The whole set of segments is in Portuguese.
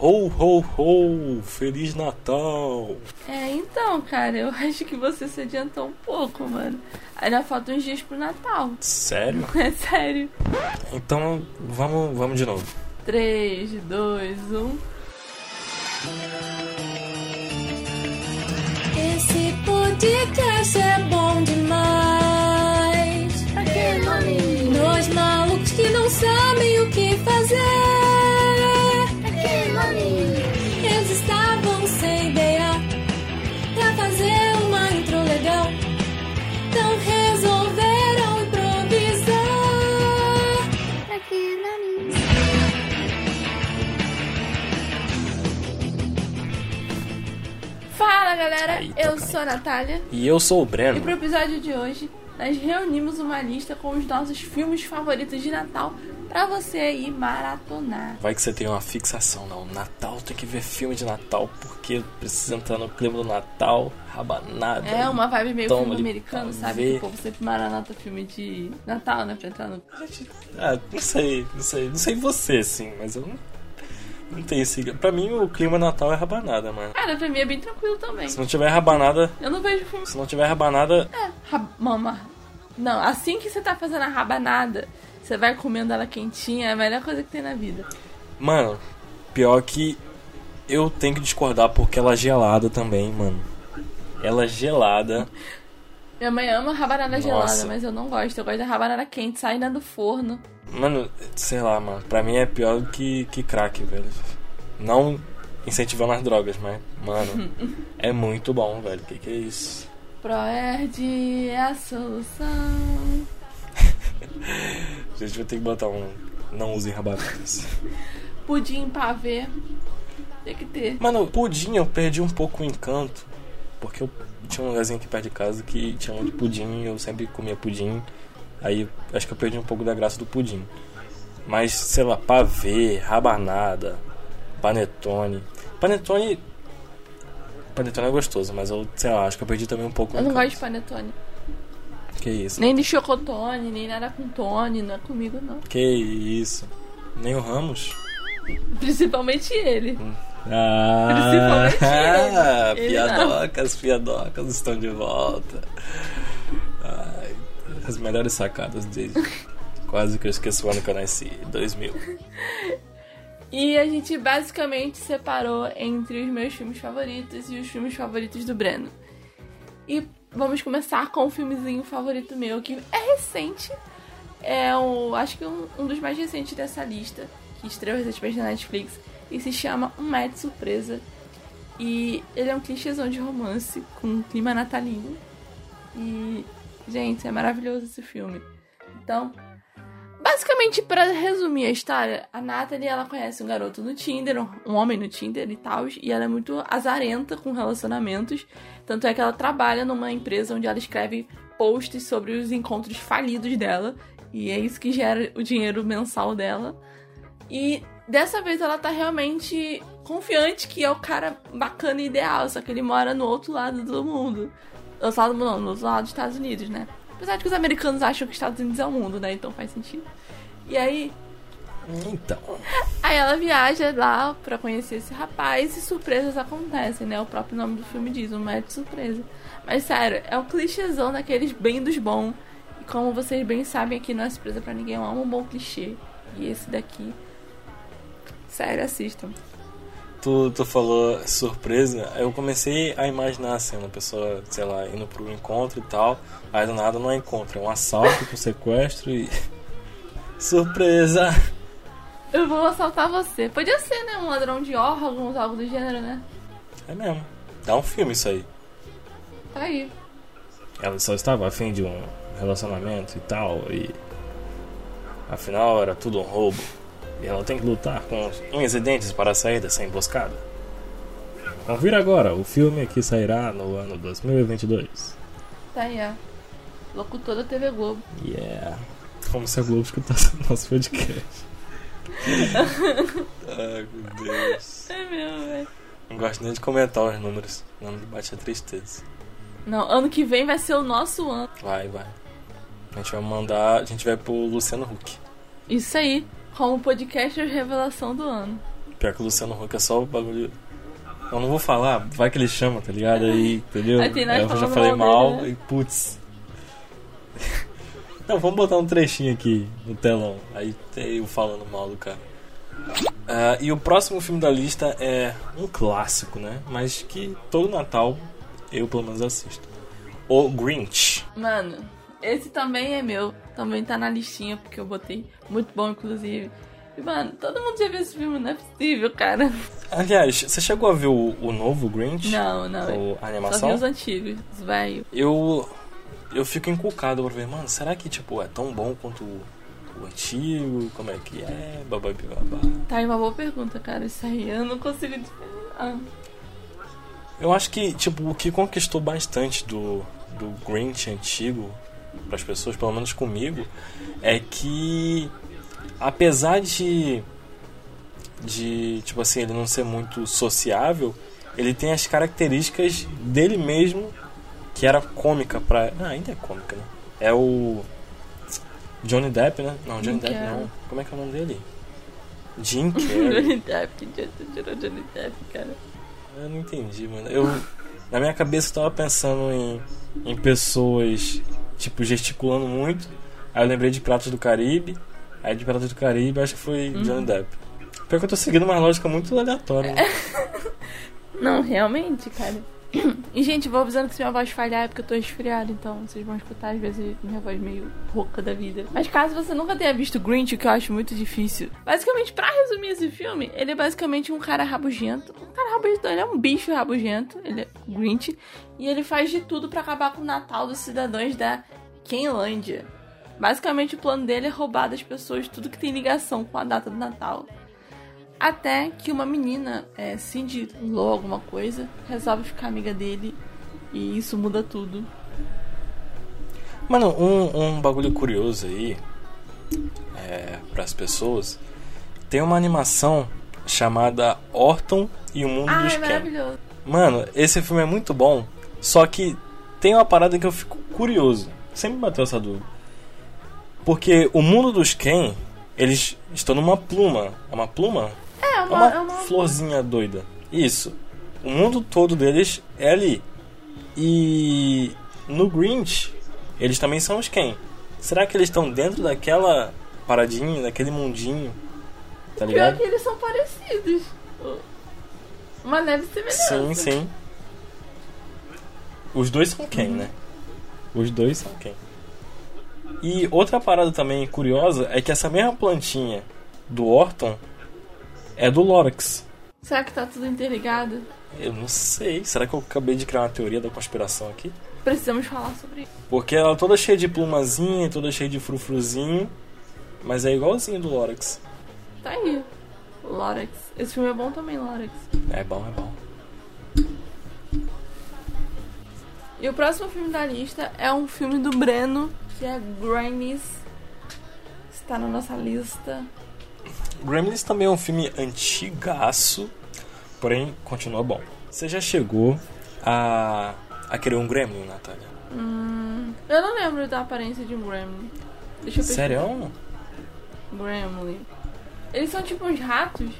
Ho, ho, ho! Feliz Natal! É, então, cara, eu acho que você se adiantou um pouco, mano. Ainda faltam uns dias pro Natal. Sério? É sério. Então, vamos, vamos de novo. 3, 2, 1. Esse podcast é bom demais. Pra que, mami? Nós malucos que não sabem o que fazer. Galera. Eita, eu cara. sou a Natália. E eu sou o E Breno. pro episódio de hoje, nós reunimos uma lista com os nossos filmes favoritos de Natal pra você aí maratonar. Vai que você tem uma fixação, não. Natal tem que ver filme de Natal, porque precisa entrar no clima do Natal, rabanada. É uma vibe meio filme americano, sabe? Que o povo sempre maranata filme de Natal, né? Pra entrar no. Ah, não sei, não sei. Não sei você, sim, mas eu não, não tenho esse... Pra mim, o clima Natal é rabanada, mano. Cara, pra mim é bem tranquilo também. Se não tiver rabanada... Eu não vejo filme. Se não tiver rabanada... Rab... Mama. Não, assim que você tá fazendo a rabanada, você vai comendo ela quentinha, é a melhor coisa que tem na vida. Mano, pior que eu tenho que discordar porque ela é gelada também, mano. Ela é gelada. Minha mãe ama rabanada gelada, mas eu não gosto. Eu gosto da rabanada quente, saindo do forno. Mano, sei lá, mano. Pra mim é pior do que, que crack, velho. Não incentivando as drogas, mas, mano, é muito bom, velho. Que que é isso? Proerd é a solução. A gente vai ter que botar um. Não usem rabanadas. Pudim pavê. Tem que ter. Mano, pudim eu perdi um pouco o encanto. Porque eu tinha um lugarzinho aqui perto de casa que tinha muito pudim e eu sempre comia pudim. Aí acho que eu perdi um pouco da graça do pudim. Mas, sei lá, pavê, rabanada, panetone. Panetone. Panetone é gostoso, mas eu, sei lá, acho que eu perdi também um pouco Eu não gosto de panetone. Que isso? Nem de chocotone, nem nada com tone, não é comigo não. Que isso? Nem o Ramos? Principalmente ele. Ah. Ele piadocas, piadocas estão de volta. Ai, as melhores sacadas desde quase que eu esqueço o ano que eu nasci, 2000. E a gente basicamente separou entre os meus filmes favoritos e os filmes favoritos do Breno. E vamos começar com um filmezinho favorito meu, que é recente. É o, acho que um, um dos mais recentes dessa lista, que estreou recentemente na Netflix. E se chama Um Match Surpresa. E ele é um clichêzão de romance, com um clima natalino. E, gente, é maravilhoso esse filme. Então, Basicamente, pra resumir a história, a Natalie, ela conhece um garoto no Tinder, um homem no Tinder e tal, e ela é muito azarenta com relacionamentos. Tanto é que ela trabalha numa empresa onde ela escreve posts sobre os encontros falidos dela, e é isso que gera o dinheiro mensal dela. E dessa vez ela tá realmente confiante que é o cara bacana e ideal, só que ele mora no outro lado do mundo. No outro lado, não, no outro lado dos Estados Unidos, né? Apesar de que os americanos acham que os Estados Unidos é o mundo, né? Então faz sentido. E aí, Então, aí ela viaja lá pra conhecer esse rapaz e surpresas acontecem, né? O próprio nome do filme diz, um match surpresa. Mas sério, é um clichêzão daqueles bem dos bons. E como vocês bem sabem, aqui não é surpresa pra ninguém, é um bom clichê. E esse daqui. Sério, assistam. tu, tu falou surpresa, eu comecei a imaginar a cena, a pessoa, sei lá, indo pro encontro e tal, aí do nada não é encontro, é um assalto com sequestro e. Surpresa! Eu vou assaltar você. Podia ser, né? Um ladrão de órgãos, algo do gênero, né? É mesmo. Dá um filme isso aí. Tá aí. Ela só estava afim de um relacionamento e tal, e. Afinal era tudo um roubo. E ela tem que lutar com os unhas e dentes para sair dessa emboscada. Confira agora, o filme que sairá no ano 2022. Tá aí, ó. Locutor da TV Globo. Yeah. Como se a Globo escutasse o nosso podcast. Ai meu Deus. É mesmo, velho. Não gosto nem de comentar os números. Não me bate a tristeza. Não, ano que vem vai ser o nosso ano. Vai, vai. A gente vai mandar. A gente vai pro Luciano Huck. Isso aí, como podcaster revelação do ano. Pior que o Luciano Huck é só o bagulho. Eu não vou falar, vai que ele chama, tá ligado? Aí, entendeu? Aí eu já falei mal dele, né? e putz. Não, vamos botar um trechinho aqui no telão. Aí tem eu falando mal do cara. Ah, e o próximo filme da lista é um clássico, né? Mas que todo Natal eu pelo menos assisto. O Grinch. Mano, esse também é meu. Também tá na listinha, porque eu botei. Muito bom, inclusive. E, mano, todo mundo já viu esse filme, não é possível, cara. Aliás, você chegou a ver o, o novo Grinch? Não, não. O, a Só vi animação? os antigos, os velhos. Eu eu fico encucado pra ver, mano, será que tipo é tão bom quanto o, o antigo? Como é que é? Bababi babá. Tá aí uma boa pergunta, cara. Isso aí eu não consigo Ah. Eu acho que tipo o que conquistou bastante do do Grinch antigo para as pessoas, pelo menos comigo, é que apesar de de tipo assim ele não ser muito sociável, ele tem as características dele mesmo que era cômica pra. Ah, ainda é cômica, né? É o Johnny Depp, né? Não, Johnny Depp não. Como é que é o nome dele? Jim Carrey. Johnny Depp, que dia tu tirou Johnny Depp, cara. Eu não entendi, mano. Eu, na minha cabeça eu tava pensando em, em pessoas, tipo, gesticulando muito. Aí eu lembrei de Piratas do Caribe. Aí de Piratas do Caribe acho que foi Johnny Depp. Pior que eu tô seguindo uma lógica muito aleatória. Né? Não, realmente, cara. E, gente, vou avisando que se minha voz falhar é porque eu tô resfriada, então vocês vão escutar às vezes minha voz meio rouca da vida. Mas caso você nunca tenha visto Grinch, o que eu acho muito difícil. Basicamente, pra resumir esse filme, ele é basicamente um cara rabugento. Um cara rabugento, ele é um bicho rabugento, ele é Grinch. E ele faz de tudo pra acabar com o Natal dos cidadãos da Kenlândia. Basicamente, o plano dele é roubar das pessoas tudo que tem ligação com a data do Natal. Até que uma menina, é, Cindy Lou, alguma coisa, resolve ficar amiga dele e isso muda tudo. Mano, um, um bagulho curioso aí é, para as pessoas. Tem uma animação chamada Orton e o Mundo Ah, dos é Ken. Mano, esse filme é muito bom. Só que tem uma parada que eu fico curioso. Sempre bateu essa dúvida. Porque o mundo dos Ken, eles estão numa pluma. É uma pluma? É, uma, é uma... florzinha doida. Isso. O mundo todo deles é ali. E no Grinch, eles também são os Ken. Será que eles estão dentro daquela paradinha, daquele mundinho? Tá Pior ligado? que eles são parecidos. Uma leve semelhança. Sim, sim. Os dois são quem, né? Os dois são quem. E outra parada também curiosa é que essa mesma plantinha do Orton é do Lorax. Será que tá tudo interligado? Eu não sei. Será que eu acabei de criar uma teoria da conspiração aqui? Precisamos falar sobre isso. Porque ela é toda cheia de plumazinha, toda cheia de frufruzinho. Mas é igualzinho do Lorax. Tá aí. Lorax. Esse filme é bom também, Lorax. É bom, é bom. E o próximo filme da lista é um filme do Breno, que é Gremlins. Está na nossa lista. Gremlins também é um filme antigaço, porém continua bom. Você já chegou a, a querer um Gremlin, Natália? Hum, eu não lembro da aparência de um Gremlin. Deixa eu pesquisar. Sério? Gremlin. Eles são tipo uns ratos?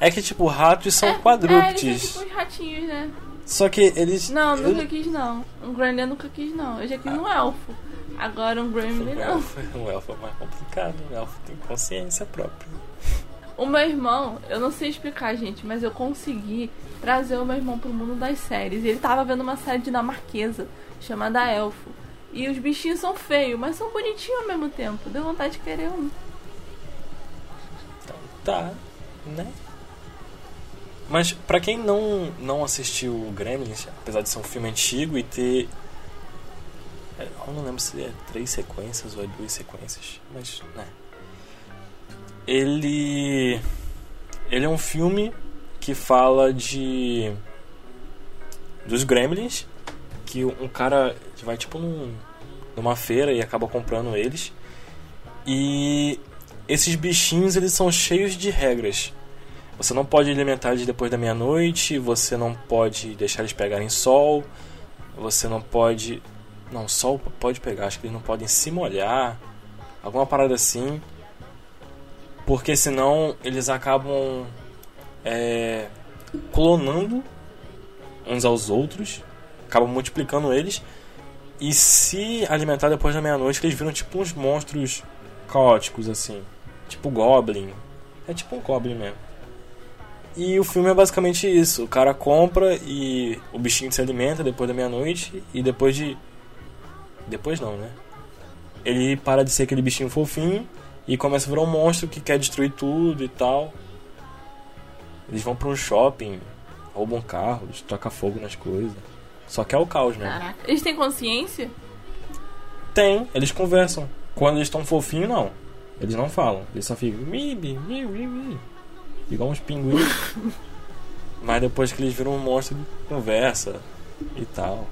É que tipo, ratos são É, É, eles quadrúpedes. são tipo uns ratinhos, né? Só que eles. Não, eu- nunca quis não. Um Gremlin eu nunca quis não. Eu já quis um elfo. Agora um Gremlin não. um elfo é mais complicado. Um elfo tem consciência própria. O meu irmão, eu não sei explicar, gente, mas eu consegui trazer o meu irmão pro mundo das séries. Ele tava vendo uma série dinamarquesa chamada Elfo. E os bichinhos são feios, mas são bonitinhos ao mesmo tempo. Deu vontade de querer um. Então tá, né? Mas pra quem não, não assistiu o Gremlins, apesar de ser um filme antigo e ter. É, Eu não lembro se é três sequências ou é duas sequências, mas. né. Ele. Ele é um filme que fala de. dos Gremlins, que um cara vai tipo num, numa feira e acaba comprando eles. E esses bichinhos eles são cheios de regras. Você não pode alimentar eles depois da meia-noite, você não pode deixar eles pegarem sol, você não pode. Não, sol pode pegar, acho que eles não podem se molhar, alguma parada assim. Porque senão eles acabam é, clonando uns aos outros, acabam multiplicando eles. E se alimentar depois da meia-noite, eles viram tipo uns monstros caóticos assim. Tipo Goblin. É tipo um Goblin mesmo. E o filme é basicamente isso. O cara compra e o bichinho se alimenta depois da meia-noite e depois de. Depois não, né? Ele para de ser aquele bichinho fofinho e começa a virar um monstro que quer destruir tudo e tal. Eles vão para um shopping, roubam carros, tocam fogo nas coisas. Só que é o caos, né? Caraca. Eles têm consciência? Tem, eles conversam. Quando eles estão fofinhos, não. Eles não falam. Eles só ficam. Mi, mi, mi, mi, mi. Igual uns pinguins. Mas depois que eles viram um monstro, conversa e tal.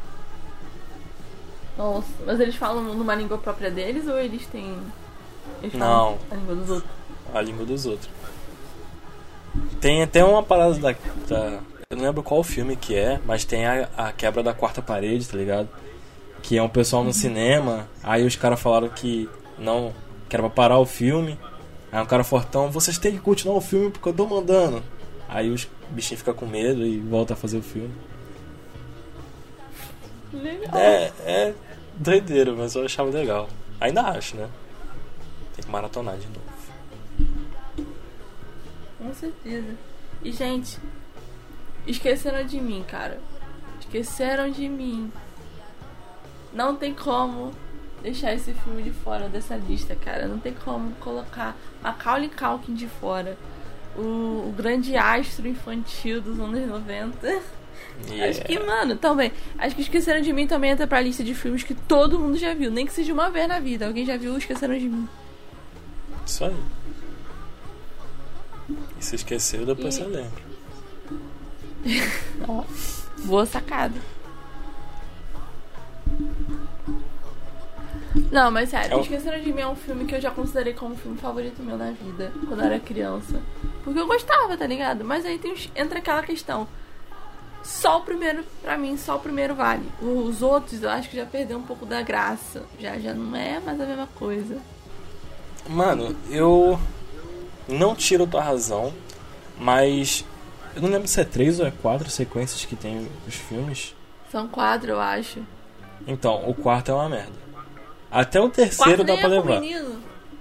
Nossa, mas eles falam numa língua própria deles ou eles têm. Eles Não. a língua dos outros? A língua dos outros. Tem até uma parada da, da- Eu não lembro qual filme que é, mas tem a, a quebra da quarta parede, tá ligado? Que é um pessoal no cinema, aí os caras falaram que não. que era pra parar o filme. Aí um cara fortão, vocês têm que continuar o filme porque eu tô mandando. Aí os bichinhos ficam com medo e voltam a fazer o filme. Legal. É, é doideira, mas eu achava legal. Ainda acho, né? Tem que maratonar de novo. Com certeza. E, gente, esqueceram de mim, cara. Esqueceram de mim. Não tem como deixar esse filme de fora dessa lista, cara. Não tem como colocar Macaulay Culkin de fora. O, o grande astro infantil dos anos 90. Acho que, mano, também. Acho que Esqueceram de Mim também entra pra lista de filmes que todo mundo já viu. Nem que seja uma vez na vida. Alguém já viu Esqueceram de Mim. Isso aí. E se esqueceu, depois E- você lembra. Ó, boa sacada. Não, mas sério, É o- Esqueceram de Mim é um filme que eu já considerei como o filme favorito meu na vida, quando eu era criança. Porque eu gostava, tá ligado? Mas aí tem, entra aquela questão. Só o primeiro, pra mim, só o primeiro vale. Os outros eu acho que já perdeu um pouco da graça. Já, já não é mais a mesma coisa. Mano, eu não tiro tua razão, mas eu não lembro se é três ou é quatro sequências que tem os filmes. São quatro, eu acho. Então, o quarto é uma merda. Até o terceiro Quatro dá pra é com o levar.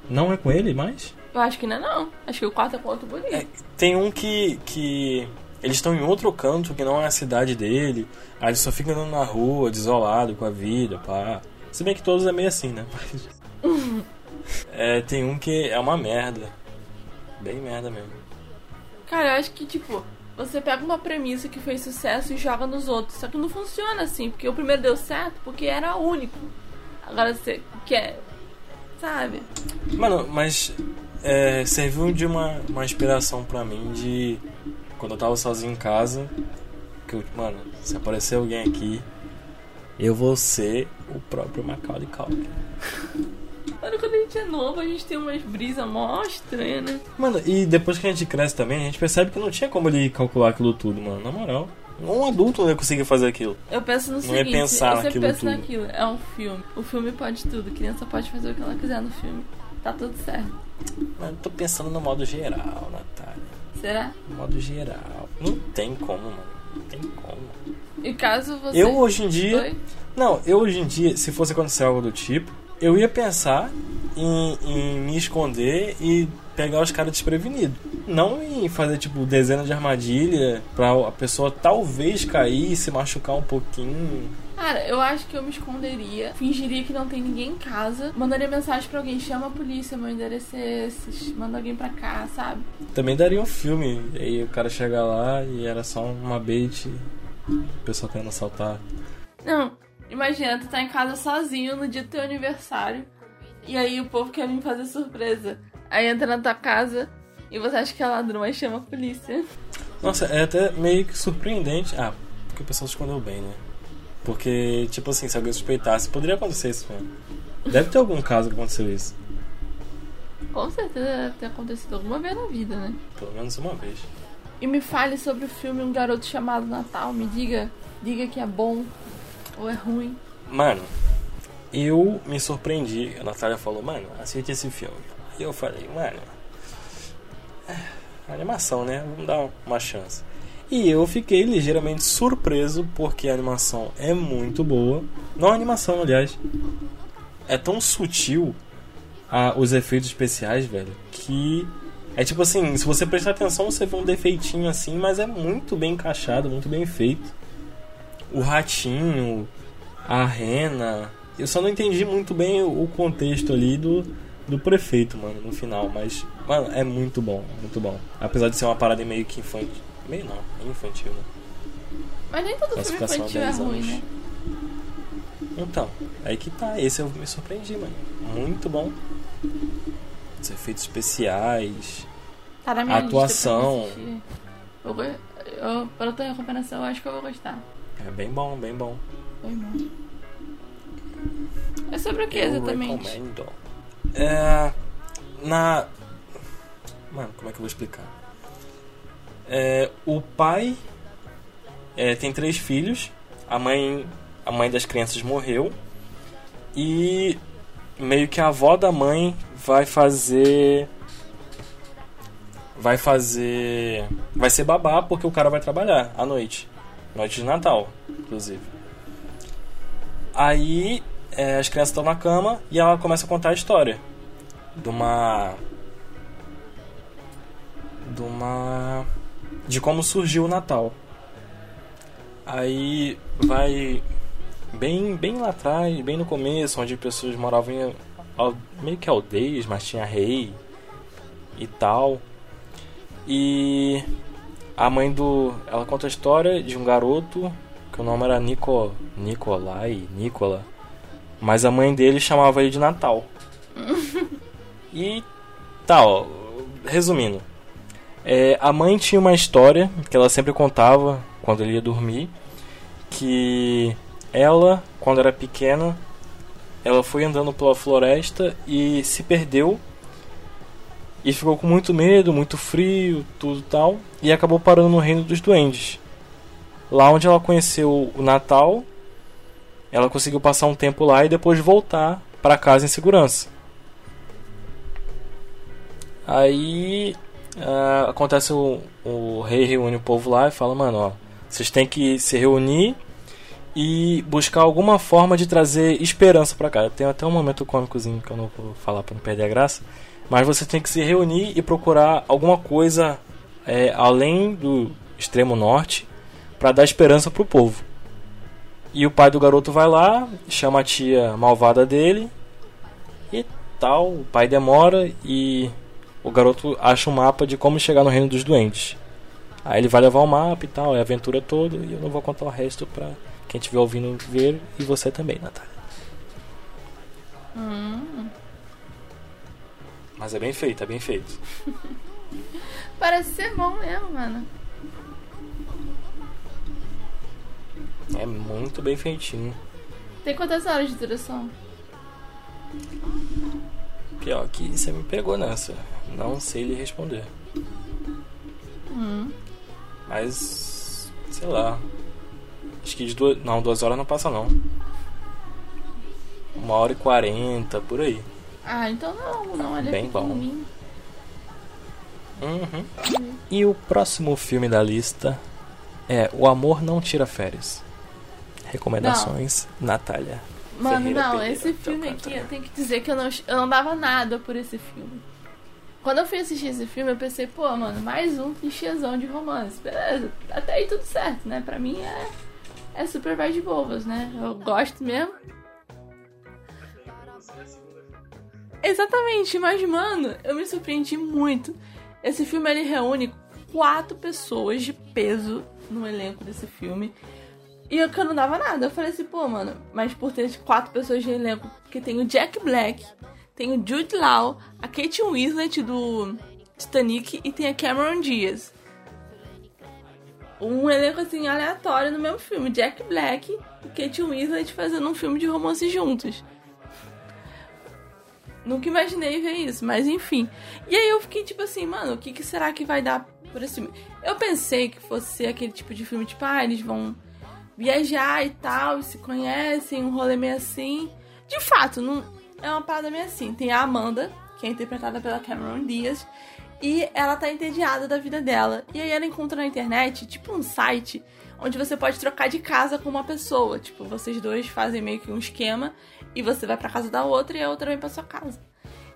Não é com ele mais? Eu acho que não é não. Acho que o quarto é com outro bonito. É, tem um que, que eles estão em outro canto que não é a cidade dele. Aí eles só ficam andando na rua, desolado com a vida, pá. Se bem que todos é meio assim, né? Mas- É, tem um que é uma merda. Bem merda mesmo. Cara, eu acho que, tipo, você pega uma premissa que fez sucesso e joga nos outros. Só que não funciona assim, porque o primeiro deu certo porque era único. Agora você quer. Sabe? Mano, mas é, serviu de uma, uma inspiração pra mim de quando eu tava sozinho em casa. Que eu, mano, se aparecer alguém aqui, eu vou ser o próprio Macaulay Culkin. Mano, quando a gente é novo, a gente tem umas brisas mó estranhas, né? Mano, e depois que a gente cresce também, a gente percebe que não tinha como ele calcular aquilo tudo, mano. Na moral. Um adulto não ia conseguir fazer aquilo. Eu penso no Não ia seguinte, pensar eu sempre penso tudo. naquilo. É um filme. O filme pode tudo. A criança pode fazer o que ela quiser no filme. Tá tudo certo. Mas eu tô pensando no modo geral, Natália. Será? No modo geral. Não tem como, mano. Não tem como. E caso você. Eu hoje em dia. Oi? Não, eu hoje em dia, se fosse acontecer algo do tipo, eu ia pensar em, em me esconder e pegar os caras desprevenidos. Não em fazer, tipo, dezenas de armadilha pra a pessoa talvez cair e se machucar um pouquinho. Cara, eu acho que eu me esconderia, fingiria que não tem ninguém em casa, mandaria mensagem pra alguém, chama a polícia, meu endereço é esse, manda alguém pra cá, sabe? Também daria um filme. E aí o cara chega lá e era só uma bait. O pessoal querendo assaltar. Não, imagina, tu tá em casa sozinho no dia do teu aniversário, e aí o povo quer vir fazer surpresa. Aí entra na tua casa e você acha que é ladrão, aí chama a polícia. Nossa, é até meio que surpreendente. Ah, porque o pessoal se escondeu bem, né? Porque, tipo assim, se alguém suspeitasse, poderia acontecer isso mesmo. Deve ter algum caso que aconteceu isso. Com certeza deve ter acontecido alguma vez na vida, né? Pelo menos uma vez. E me fale sobre o filme Um Garoto Chamado Natal, me diga, diga que é bom ou é ruim. Mano, eu me surpreendi. A Natália falou, mano, assiste esse filme. E eu falei, mano, é, animação, né? Vamos dar uma chance. E eu fiquei ligeiramente surpreso porque a animação é muito boa. Não a animação, aliás. É tão sutil a, os efeitos especiais, velho, que é tipo assim, se você prestar atenção, você vê um defeitinho assim, mas é muito bem encaixado, muito bem feito. O ratinho, a rena. Eu só não entendi muito bem o contexto ali do, do prefeito, mano, no final. Mas, mano, é muito bom, muito bom. Apesar de ser uma parada meio que infantil. Meio não, é infantil, né? Mas nem todo filme infantil é 10 ruim, né? Então, aí que tá. Esse eu me surpreendi, mano. Muito bom. Os efeitos especiais. Tá na minha Atuação. lista pra eu. Eu, eu, pela tua recompensação, eu acho que eu vou gostar. É bem bom, bem bom. Foi bom. É sobre o que Eu exatamente? recomendo. É. Na. Mano, como é que eu vou explicar? É, o pai é, tem três filhos. A mãe, a mãe das crianças morreu. E meio que a avó da mãe vai fazer. Vai fazer. Vai ser babá porque o cara vai trabalhar à noite. Noite de Natal, inclusive. Aí é, as crianças estão na cama e ela começa a contar a história de uma de uma de como surgiu o Natal. Aí vai bem bem lá atrás, bem no começo, onde pessoas moravam em meio que aldeias, mas tinha rei e tal. E a mãe do ela conta a história de um garoto que o nome era Nico Nicolai, Nicola. Mas a mãe dele chamava ele de Natal. e tal, resumindo. É, a mãe tinha uma história que ela sempre contava quando ele ia dormir. Que ela, quando era pequena, ela foi andando pela floresta e se perdeu. E ficou com muito medo, muito frio, tudo tal. E acabou parando no reino dos duendes. Lá onde ela conheceu o Natal, ela conseguiu passar um tempo lá e depois voltar para casa em segurança. Aí ah, acontece o, o rei reúne o povo lá e fala, mano, ó, vocês têm que se reunir e buscar alguma forma de trazer esperança para cá. Tem até um momento cômicozinho que eu não vou falar para não perder a graça, mas você tem que se reunir e procurar alguma coisa é, além do extremo norte para dar esperança pro povo. E o pai do garoto vai lá, chama a tia malvada dele e tal. O pai demora e o garoto acha um mapa de como chegar no reino dos doentes. Aí ele vai levar o mapa e tal, é a aventura toda. E eu não vou contar o resto pra quem estiver ouvindo ver e você também, Natália. Hum, Mas é bem feito, é bem feito. parece ser bom mesmo, mano. É muito bem feitinho. Tem quantas horas de duração? Pior que você me pegou nessa. Não sei lhe responder. Hum. Mas. sei lá. Acho que de duas. Não, duas horas não passa não. Uma hora e quarenta, por aí. Ah, então não, não, é Bem bom. Uhum. E o próximo filme da lista é O Amor Não Tira Férias. Recomendações, Natália. Mano, Ferreira não, esse de filme aqui, eu tenho que dizer que eu não, eu não dava nada por esse filme. Quando eu fui assistir esse filme, eu pensei, pô, mano, mais um clichêzão de romance. Beleza, até aí tudo certo, né? Pra mim é, é super vai de bobas, né? Eu gosto mesmo. Exatamente, mas, mano, eu me surpreendi muito. Esse filme, ele reúne quatro pessoas de peso no elenco desse filme. E eu que não dava nada. Eu falei assim, pô, mano, mas por ter quatro pessoas de elenco, porque tem o Jack Black, tem o Jude Law, a Kate Winslet do Titanic e tem a Cameron Diaz. Um elenco assim aleatório no mesmo filme, Jack Black e Kate Winslet fazendo um filme de romance juntos. Nunca imaginei ver isso, mas enfim. E aí eu fiquei tipo assim, mano, o que, que será que vai dar por esse filme? Eu pensei que fosse aquele tipo de filme, tipo, ah, eles vão viajar e tal, e se conhecem, um rolê meio assim. De fato, não é uma parada meio assim. Tem a Amanda, que é interpretada pela Cameron Diaz, E ela tá entediada da vida dela. E aí ela encontra na internet, tipo um site, onde você pode trocar de casa com uma pessoa. Tipo, vocês dois fazem meio que um esquema e você vai pra casa da outra e a outra vem pra sua casa.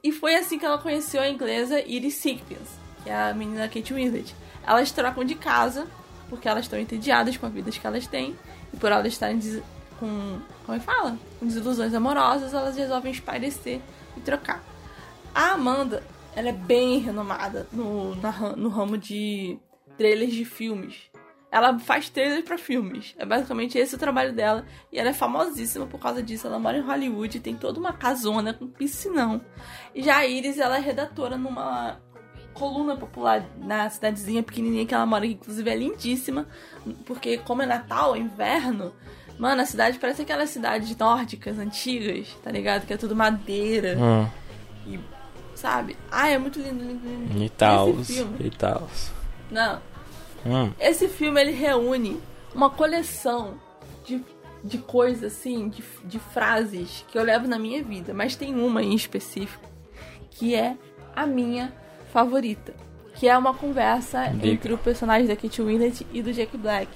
E foi assim que ela conheceu a inglesa Iris Sigpins, que é a menina Kate Winslet. Elas trocam de casa porque elas estão entediadas com a vida que elas têm e por elas estarem com, como é que fala? Com desilusões amorosas, elas resolvem espairecer e trocar. A Amanda, ela é bem renomada no, na no ramo de trailers de filmes. Ela faz trailers pra filmes. É basicamente esse o trabalho dela. E ela é famosíssima por causa disso. Ela mora em Hollywood, tem toda uma casona com piscinão. E já a Iris, ela é redatora numa coluna popular na cidadezinha pequenininha que ela mora, que inclusive é lindíssima. Porque como é Natal, é inverno, mano, a cidade parece aquelas cidades nórdicas, antigas, tá ligado? Que é tudo madeira Hum, e... Sabe? Ai, é muito lindo, lindo, lindo. e tal, Esse filme. e tal. Não, Hum, esse filme ele reúne uma coleção de, de coisas assim, de, de frases que eu levo na minha vida, mas tem uma em específico que é a minha favorita, que é uma conversa Diga. entre o personagem da Kate Winslet e do Jack Black,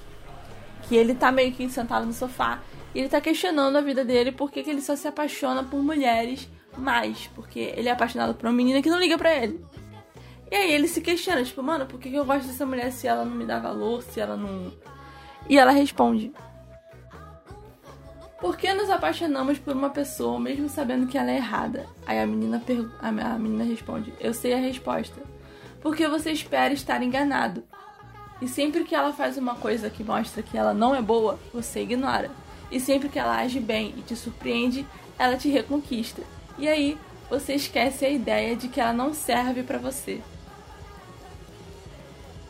que ele tá meio que sentado no sofá e ele tá questionando a vida dele porque que ele só se apaixona por mulheres mais, porque ele é apaixonado por uma menina que não liga pra ele. E aí ele se questiona, tipo, mano, por que eu gosto dessa mulher se ela não me dá valor, se ela não. E ela responde: Por que nos apaixonamos por uma pessoa mesmo sabendo que ela é errada? Aí a menina, a menina responde: Eu sei a resposta. Porque você espera estar enganado. E sempre que ela faz uma coisa que mostra que ela não é boa, você ignora. E sempre que ela age bem e te surpreende, ela te reconquista. E aí você esquece a ideia de que ela não serve pra você.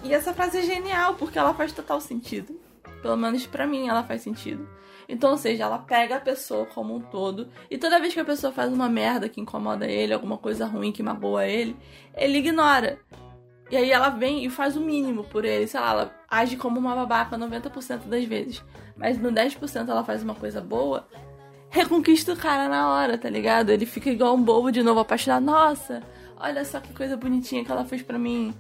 E essa frase é genial porque ela faz total sentido. Pelo menos pra mim ela faz sentido. Então, ou seja, ela pega a pessoa como um todo e toda vez que a pessoa faz uma merda que incomoda ele, alguma coisa ruim que magoa ele, ele ignora. E aí ela vem e faz o mínimo por ele, sei lá, ela age como uma babaca 90% das vezes. Mas no 10% ela faz uma coisa boa, reconquista o cara na hora, tá ligado? Ele fica igual um bobo de novo, apaixonado. Nossa, olha só que coisa bonitinha que ela fez pra mim.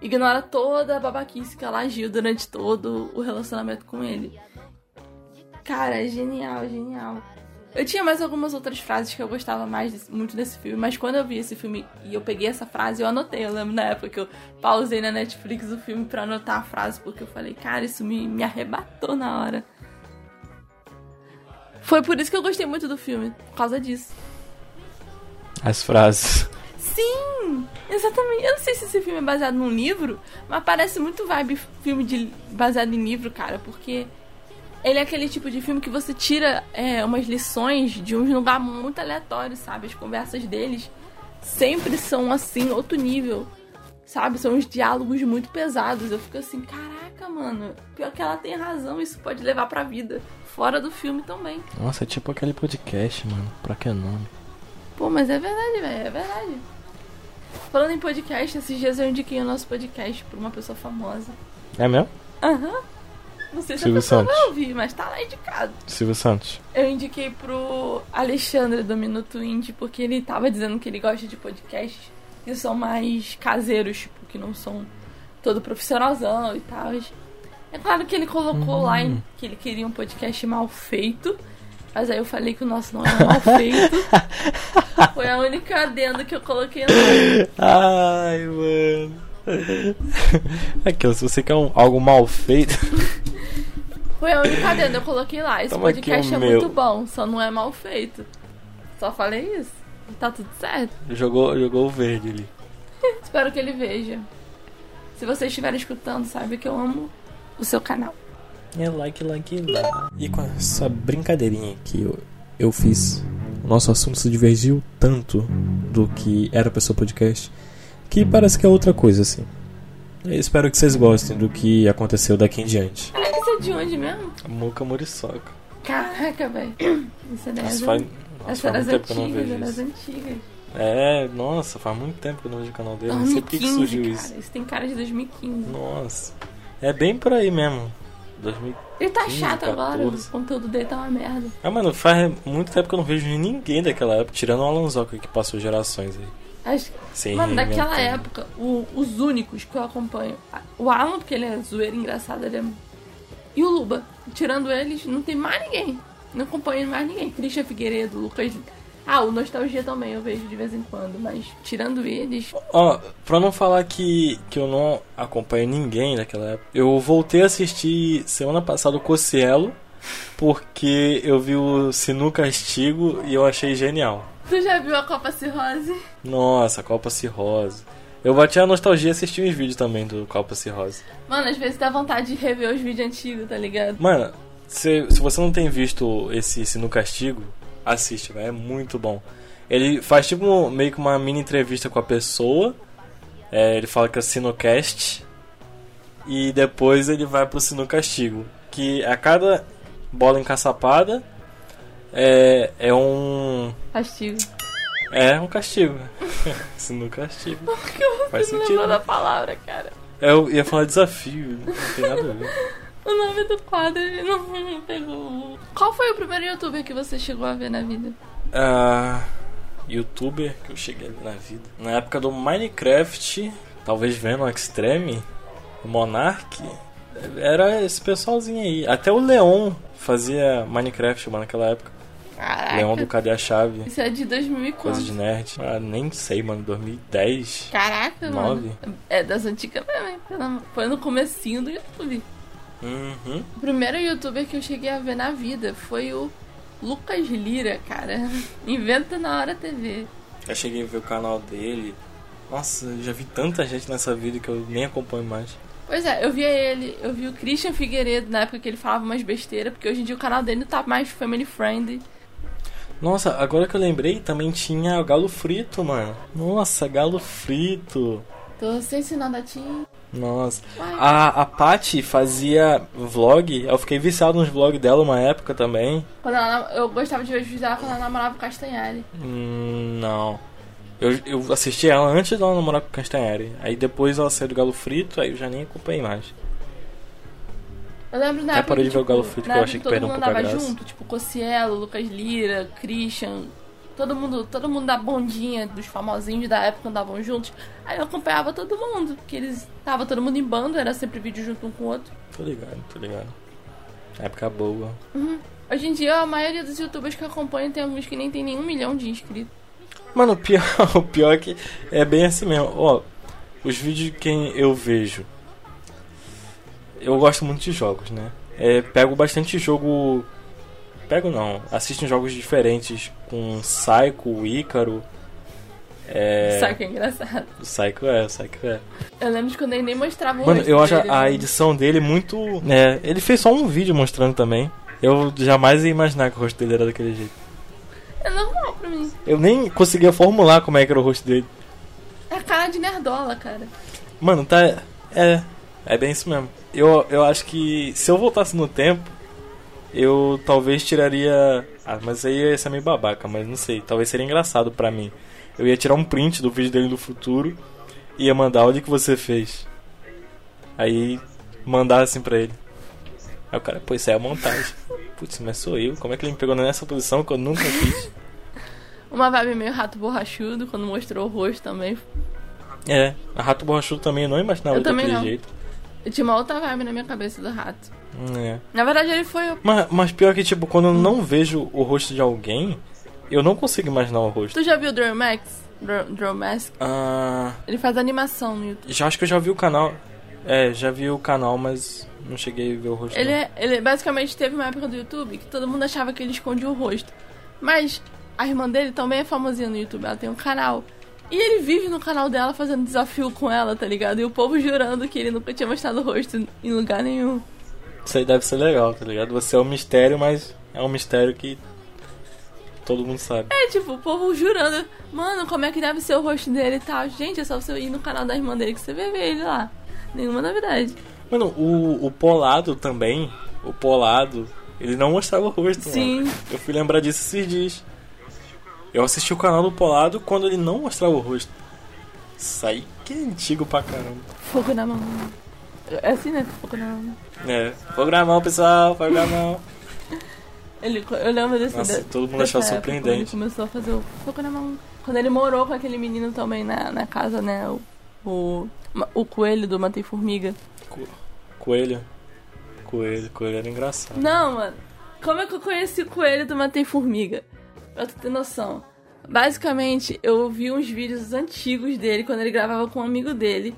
Ignora toda a babaquice que ela agiu durante todo o relacionamento com ele. Cara, genial, genial. Eu tinha mais algumas outras frases que eu gostava mais desse- muito desse filme, mas quando eu vi esse filme e eu peguei essa frase, eu anotei. Eu lembro na época que eu pausei na Netflix o filme pra anotar a frase, porque eu falei, cara, isso me, me arrebatou na hora. Foi por isso que eu gostei muito do filme, por causa disso. as frases. Sim, exatamente. Eu não sei se esse filme é baseado num livro, mas parece muito vibe filme de, baseado em livro, cara, porque ele é aquele tipo de filme que você tira é, umas lições de um lugar muito aleatório, sabe? As conversas deles sempre são assim, outro nível, sabe? São uns diálogos muito pesados. Eu fico assim, caraca, mano, pior que ela tem razão, isso pode levar pra vida. Fora do filme também. Nossa, é tipo aquele podcast, mano. Pra que nome? Pô, mas é verdade, velho, é verdade. Falando em podcast, esses dias eu indiquei o nosso podcast pra uma pessoa famosa. É mesmo? Aham. Não sei se Silvio a pessoa Santos. vai ouvir, mas tá lá indicado. Silvio Santos. Eu indiquei pro Alexandre do Minuto Indie, porque ele tava dizendo que ele gosta de podcasts que são mais caseiros, tipo, que não são todo profissionalzão e tal. É claro que ele colocou lá em- que ele queria um podcast mal feito, mas aí eu falei que o nosso não é mal feito. Foi a única adenda que eu coloquei lá. Ai, mano. Aquilo, se você quer um- algo mal feito. Foi a única adenda, eu coloquei lá. Esse Toma podcast é meu. muito bom, só não é mal feito. Só falei isso. Tá tudo certo. jogou, jogou o verde ali. Espero que ele veja. Se você estiver escutando, sabe que eu amo o seu canal. É like, like, like. E com essa brincadeirinha que eu, eu fiz, o nosso assunto se divergiu tanto do que era pra ser o podcast que parece que é outra coisa assim. Eu espero que vocês gostem do que aconteceu daqui em diante. Isso é de onde mesmo? Muca Muriçoca. Caraca, velho. Isso é das, Nossa, faz, nossa, essa é faz muito tempo que eu não antigas, é vejo das antigas. É, nossa, faz muito tempo que eu não vejo o canal dele. Não sei por que 2015, surgiu cara. isso. Isso tem cara de 2015. Nossa. É bem por aí mesmo. 2000. Ele tá 15, chato agora, 14. o conteúdo dele tá uma merda. Ah, mano, faz muito tempo que eu não vejo ninguém daquela época, tirando o Alan Zoca que passou gerações aí. Acho Sim, Mano, daquela época, o- os únicos que eu acompanho. O Alan, porque ele é zoeiro, engraçado, ele é. E o Luba. Tirando eles, não tem mais ninguém. Não acompanho mais ninguém. Christian Figueiredo, Lucas. Ah, o Nostalgia também eu vejo de vez em quando, mas tirando eles. Ó, pra não falar que, que eu não acompanho ninguém daquela época, eu voltei a assistir semana passada o Cocielo, porque eu vi o Sinu Castigo e eu achei genial. Tu já viu a Copa Cirrose? Nossa, Copa Cirrose. Eu bati a nostalgia e assisti uns vídeos também do Copa Cirrose. Mano, às vezes dá vontade de rever os vídeos antigos, tá ligado? Mano, se, se você não tem visto esse Sinu Castigo, assiste, velho. É muito bom. Ele faz tipo meio que uma mini entrevista com a pessoa. É, ele fala que é Sinocast. E depois ele vai pro Sinu Castigo. Que a cada bola encaçapada é, é um. Castigo. É um castigo. Sinu Castigo. Porque eu Faz não sentido, né? da palavra, cara. Eu ia falar desafio, não tem nada a ver. O nome do quadro ele não, não pegou. Qual foi o primeiro youtuber que você chegou a ver na vida? Ah, youtuber que eu cheguei na vida. Na época do Minecraft, talvez vendo o Extreme, o Monarch, era esse pessoalzinho aí. Até o Leon fazia Minecraft mano, naquela época. Caraca. Leon do Cadê a Chave? Isso é de 2000 e Coisa quanto? de nerd. Ah, nem sei, mano, 2010. Caraca, Nove. mano. É das antigas mesmo, Foi no comecinho do YouTube. Uhum. O primeiro youtuber que eu cheguei a ver na vida foi o Lucas Lira, cara. Inventa na hora TV. Eu cheguei a ver o canal dele. Nossa, eu já vi tanta gente nessa vida que eu nem acompanho mais. Pois é, eu via ele, eu vi o Christian Figueiredo na época que ele falava umas besteiras, porque hoje em dia o canal dele não tá mais family friendly. Nossa, agora que eu lembrei, também tinha o Galo Frito, mano. Nossa, Galo Frito. Tô sem sinal da Tim. Nossa. Uai. A, a Paty fazia vlog, eu fiquei viciado nos vlogs dela uma época também. Quando ela, eu gostava de ver os vídeos dela quando ela namorava o Castanhari. Hum, não. Eu, eu assisti ela antes dela namorar com o Castanhari. Aí depois ela saiu do Galo Frito, aí eu já nem acompanhei mais. Eu lembro na Até época parei de que, ver o tipo, Galo que eu achei que todo perdeu um mundo pouco a andava graça. junto, tipo Cocielo, Lucas Lira, Christian, todo mundo, todo mundo da bondinha, dos famosinhos da época andavam juntos. Aí eu acompanhava todo mundo, porque eles tava todo mundo em bando, era sempre vídeo junto um com o outro. Tô ligado, tô ligado. Época boa. Hoje em dia a maioria dos youtubers que eu acompanho tem alguns que nem tem nenhum milhão de inscritos. Mano, o pior, o pior é que é bem assim mesmo. Ó, os vídeos de quem eu vejo. Eu gosto muito de jogos, né? É, pego bastante jogo. Pego não, assisto jogos diferentes com Psycho, Ícaro. É. Sabe que é engraçado? O Psycho é, o Psycho é. Eu lembro de quando ele nem mostrava o Mano, eu acho dele, a né? edição dele muito. É, ele fez só um vídeo mostrando também. Eu jamais ia imaginar que o rosto dele era daquele jeito. É normal pra mim. Eu nem conseguia formular como é que era o rosto dele. É cara de nerdola, cara. Mano, tá. É. É bem isso mesmo. Eu, eu acho que se eu voltasse no tempo, eu talvez tiraria. Ah, mas aí ia ser meio babaca, mas não sei. Talvez seria engraçado pra mim. Eu ia tirar um print do vídeo dele do futuro e ia mandar, olha o que você fez. Aí mandar assim pra ele. Aí o cara, pô, isso aí é montagem. Putz, mas sou eu. Como é que ele me pegou nessa posição que eu nunca fiz? Uma vibe meio rato borrachudo, quando mostrou o rosto também. É, a Rato Borrachudo também eu não imaginava Eu também daquele não. jeito. Eu tinha uma outra vibe na minha cabeça do rato. Hum, É. Na verdade, ele foi. Mas, mas pior que, tipo, quando eu não vejo o rosto de alguém, eu não consigo imaginar o rosto. Tu já viu o Dramax? Dramask? Ah, Ele faz animação no YouTube. já acho que eu já vi o canal. É, já vi o canal, mas não cheguei a ver o rosto. Ele, é- ele basicamente teve uma época do YouTube que todo mundo achava que ele escondia o rosto. Mas a irmã dele também é famosinha no YouTube, ela tem um canal. E ele vive no canal dela fazendo desafio com ela, tá ligado? E o povo jurando que ele nunca tinha mostrado o rosto em lugar nenhum. Isso aí deve ser legal, tá ligado? Você é um mistério, mas é um mistério que todo mundo sabe. É, tipo, o povo jurando, mano, como é que deve ser o rosto dele e tal. Gente, é só você ir no canal da irmã dele que você ver ele lá. Nenhuma novidade. Mano, o, o Polado também, o Polado, ele não mostrava o rosto. Sim. mano. Eu fui lembrar disso esses dias. Eu assisti o canal do Polado quando ele não mostrava o rosto. Isso aí que é antigo pra caramba. Fogo na mão. É assim, né? Fogo na mão. É, fogo na mão, pessoal, fogo na mão. Ele, eu lembro desse Nossa, de- todo mundo achava surpreendente. Ele começou a fazer o fogo na mão. Quando ele morou com aquele menino também na, na casa, né? O, o, o coelho do Matei Formiga. Co- Coelho. Coelho, coelho era engraçado. Não, mano. Como é que eu conheci o coelho do Matei Formiga? Pra tu ter noção. Basicamente, eu vi uns vídeos antigos dele quando ele gravava com um amigo dele.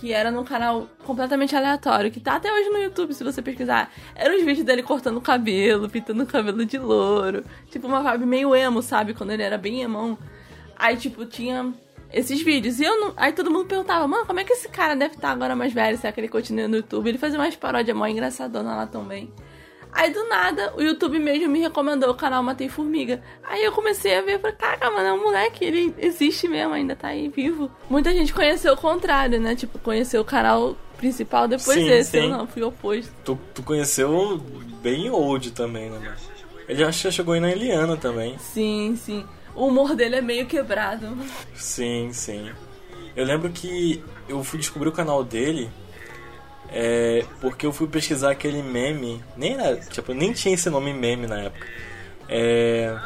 Que era num canal completamente aleatório, que tá até hoje no YouTube, se você pesquisar. Eram os vídeos dele cortando o cabelo, pintando o cabelo de louro. Tipo uma vibe meio emo, sabe? Quando ele era bem emão. Aí, tipo, tinha esses vídeos. E eu não... Aí todo mundo perguntava, mano, como é que esse cara deve estar agora mais velho? Será que ele continua no YouTube? Ele fazia umas paródias mó engraçadona lá também. Aí do nada, o YouTube mesmo me recomendou o canal Matei Formiga. Aí eu comecei a ver, falei, caraca, mano, é um moleque, ele existe mesmo, ainda tá aí vivo. Muita gente conheceu o contrário, né? Tipo, conheceu o canal principal depois Sim, desse. sim. Eu não, fui oposto. Tu, tu conheceu bem old também, né? Ele acho que já chegou aí na Eliana também. Sim, sim. O humor dele é meio quebrado. Sim, sim. Eu lembro que eu fui descobrir o canal dele é, porque eu fui pesquisar aquele meme. Nem era, tipo, nem tinha esse nome meme na época. É.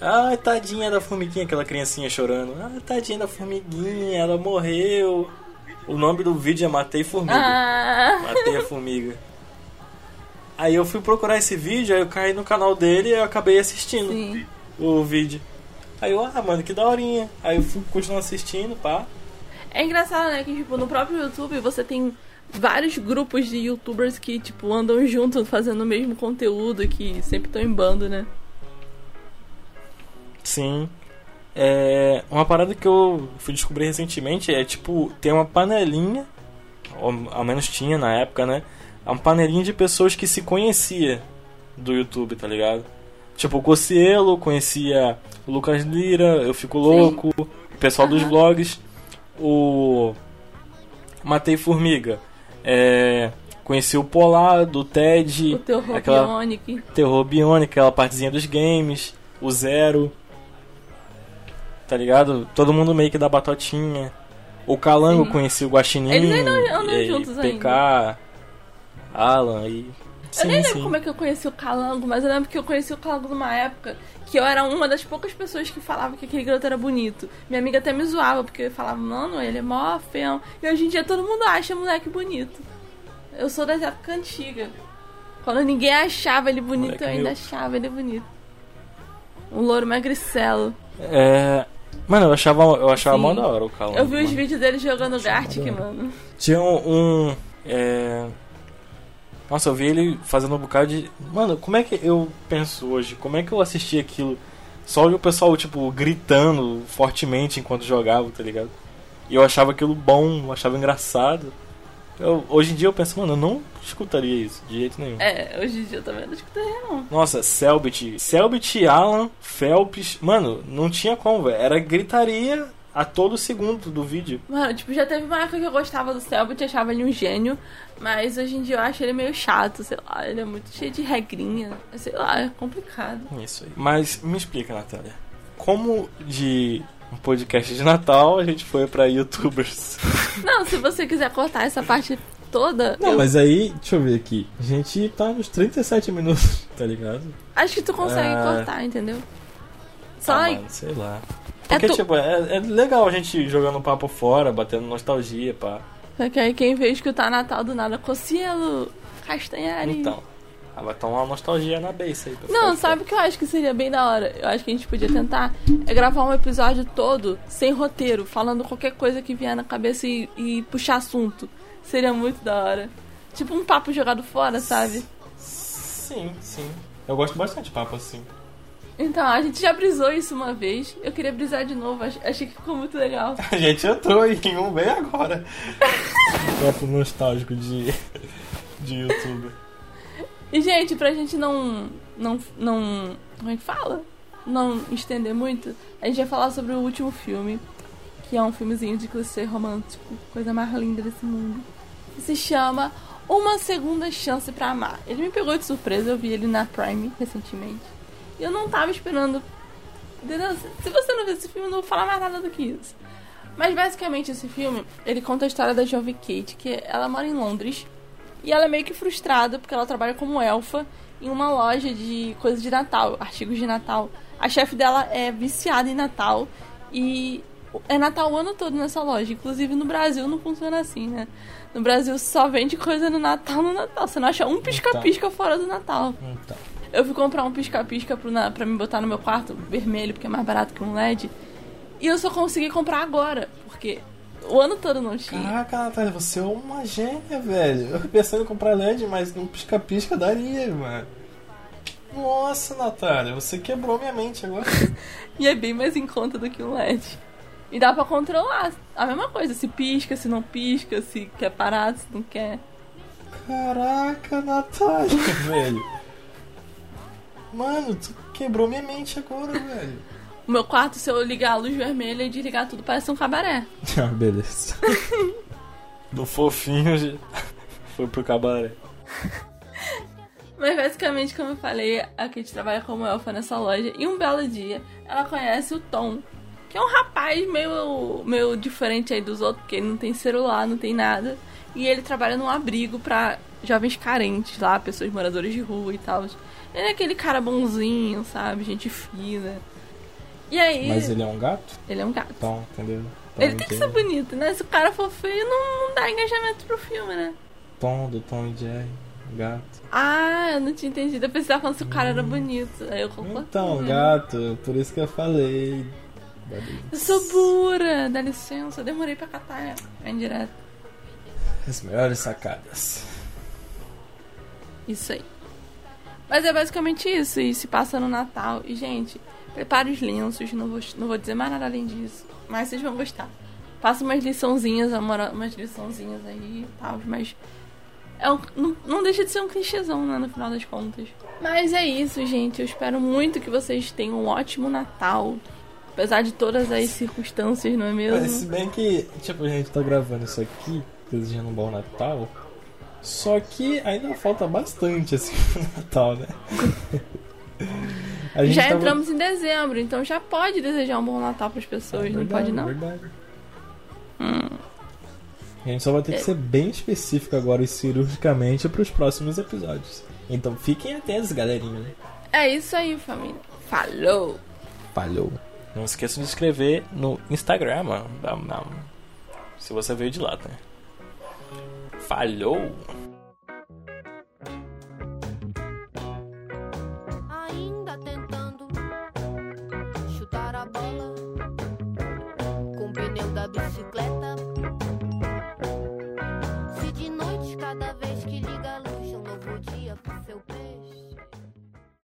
Ai, tadinha da formiguinha, aquela criancinha chorando. Ah, tadinha da formiguinha, ela morreu. O nome do vídeo é Matei Formiga. Ah! Matei a formiga. Aí eu fui procurar esse vídeo, aí eu caí no canal dele e eu acabei assistindo Sim. o vídeo. Aí eu, ah, mano, que daorinha. Aí eu fui continuar assistindo, pá. É engraçado, né? Que, tipo, no próprio YouTube você tem vários grupos de youtubers que, tipo, andam juntos fazendo o mesmo conteúdo, que sempre estão em bando, né? Sim. É, uma parada que eu fui descobrir recentemente é tipo, tem uma panelinha, ou ao menos tinha na época, né? Uma panelinha de pessoas que se conhecia do YouTube, tá ligado? Tipo, o Cocielo, conhecia o Lucas Lira, Eu Fico Louco, o pessoal dos Aham. vlogs, o Matei Formiga, é, conheci o Polar, do Ted, O Terror aquela Bionic. Terror Bionic, aquela partezinha dos games, o Zero. Tá ligado? Todo mundo meio que da batotinha. O Calango Sim. conhecia o Guaxinim. Eles ainda andam e aí, juntos PK, ainda. Alan e. eu nem lembro sim. como é que eu conheci o Calango, mas eu lembro que eu conheci o Calango numa época que eu era uma das poucas pessoas que falava que aquele garoto era bonito. Minha amiga até me zoava, porque eu falava, mano, ele é mó feio. E hoje em dia todo mundo acha moleque bonito. Eu sou da época antiga. Quando ninguém achava ele bonito, Moleque eu ainda meu. achava ele bonito. Um louro magricelo. É. Mano, eu achava, eu achava Sim. mó da hora o Calango. Eu vi os mano. vídeos dele jogando Gartic, mano. Tinha um. um, é... Nossa, eu vi ele fazendo um bocado de. Mano, como é que eu penso hoje? Como é que eu assisti aquilo? Só o pessoal, tipo, gritando fortemente enquanto jogava, tá ligado? E eu achava aquilo bom, eu achava engraçado. Eu- hoje em dia eu penso, mano, eu não escutaria isso, de jeito nenhum. É, hoje em dia eu também não escutaria, não. Nossa, Selbit. Selbit, Alan, Phelps. Mano, não tinha como, velho. Era gritaria a todo segundo do vídeo. Mano, tipo, já teve uma época que eu gostava do Selbit, achava ele um gênio, mas hoje em dia eu acho ele meio chato, sei lá, ele é muito cheio de regrinha, sei lá, é complicado. Isso aí. Mas me explica, Natália. Como de um podcast de Natal a gente foi pra youtubers? Não, se você quiser cortar essa parte toda, Não, eu mas aí, deixa eu ver aqui. A gente tá nos 37 minutos, tá ligado? acho que tu consegue Ah. cortar, entendeu? Só Ah, aí. mano, sei lá. É Porque, tu- tipo, é, é legal a gente jogando papo fora, batendo nostalgia, pá. Só que aí quem vê escutar Natal do nada, Cocielo, Castanhari. Então. Ah, vai tomar uma nostalgia na base aí. pra Não, sabe o que eu acho que seria bem da hora? Eu acho que a gente podia tentar é gravar um episódio todo sem roteiro, falando qualquer coisa que vier na cabeça e, e puxar assunto. Seria muito da hora. Tipo um papo jogado fora, sabe? Sim, sim. Eu gosto bastante de papo assim. Então, a gente já brisou isso uma vez. Eu queria brisar de novo, ach- achei que ficou muito legal. A gente entrou em um bem agora. papo nostálgico de, de YouTube. E, gente, pra gente não. não. não. como é que fala? Não estender muito, a gente vai falar sobre o último filme, que é um filmezinho de clichê romântico, coisa mais linda desse mundo. Que se chama Uma Segunda Chance pra Amar. Ele me pegou de surpresa, eu vi ele na Prime recentemente. E eu não tava esperando. entendeu? Se você não viu esse filme, eu não vou falar mais nada do que isso. Mas basicamente esse filme, ele conta a história da jovem Kate, que ela mora em Londres. E ela é meio que frustrada porque ela trabalha como elfa em uma loja de coisas de Natal, artigos de Natal. A chefe dela é viciada em Natal E é Natal o ano todo nessa loja. Inclusive no Brasil não funciona assim, né? No Brasil só vende coisa no Natal no Natal. Você não acha um pisca-pisca fora do Natal. Então. Eu fui comprar um pisca-pisca pra me botar no meu quarto, vermelho, porque é mais barato que um LED. E eu só consegui comprar agora, porque o ano todo não tinha. Caraca, Natália, você é uma gênia, velho. Eu pensando em comprar LED, mas no pisca-pisca daria, mano. Nossa, Natália, você quebrou minha mente agora. E é bem mais em conta do que um LED. E dá pra controlar a mesma coisa, se pisca, se não pisca, se quer parar, se não quer. Caraca, Natália, velho. Mano, tu quebrou minha mente agora, velho. O meu quarto, se eu ligar a luz vermelha e desligar tudo, parece um cabaré. Ah, beleza. Do fofinho foi pro cabaré. Mas basicamente, como eu falei, a Kate trabalha como elfa nessa loja. E um belo dia, ela conhece o Tom, que é um rapaz meio, meio diferente aí dos outros, porque ele não tem celular, não tem nada. E ele trabalha num abrigo pra jovens carentes lá, pessoas moradoras de rua e tal. Ele é aquele cara bonzinho, sabe? Gente fina. E aí. Mas ele é um gato? ele é um gato. Então, entendeu? Então, Ele tem que ser bonito, né? Se o cara for feio, não, não dá engajamento pro filme, né? Tom do Tom e Jerry, gato. Ah, eu não tinha entendido. Eu pensava falando se o cara era bonito. Aí eu concordo. Então, gato, por isso que eu falei. Eu sou burra, dá licença. Eu demorei pra catar a indireta. As melhores sacadas. Isso aí. Mas é basicamente isso. E se passa no Natal. E, gente, prepare os lenços. Não vou, não vou dizer mais nada além disso. Mas vocês vão gostar. Passa umas liçãozinhas, amor, umas liçãozinhas aí e tal. Mas é um- não, não deixa de ser um clichêzão, né? No final das contas. Mas é isso, gente. Eu espero muito que vocês tenham um ótimo Natal. Apesar de todas as circunstâncias, não é mesmo? Mas se bem que, tipo, a gente tá gravando isso aqui, desejando um bom Natal. Só que ainda falta bastante assim pro Natal, né? A Já tava- entramos em dezembro, então já pode desejar um bom Natal pras pessoas, É não verdade, pode não? Verdade. A gente só vai ter que ser bem específico agora e cirurgicamente pros próximos episódios. Então fiquem atentos, galerinha. É isso aí, família. Falou! Falou. Não esqueça de inscrever no Instagram, mano. Não, não. Se você veio de lá, né? Falhou! ainda tentando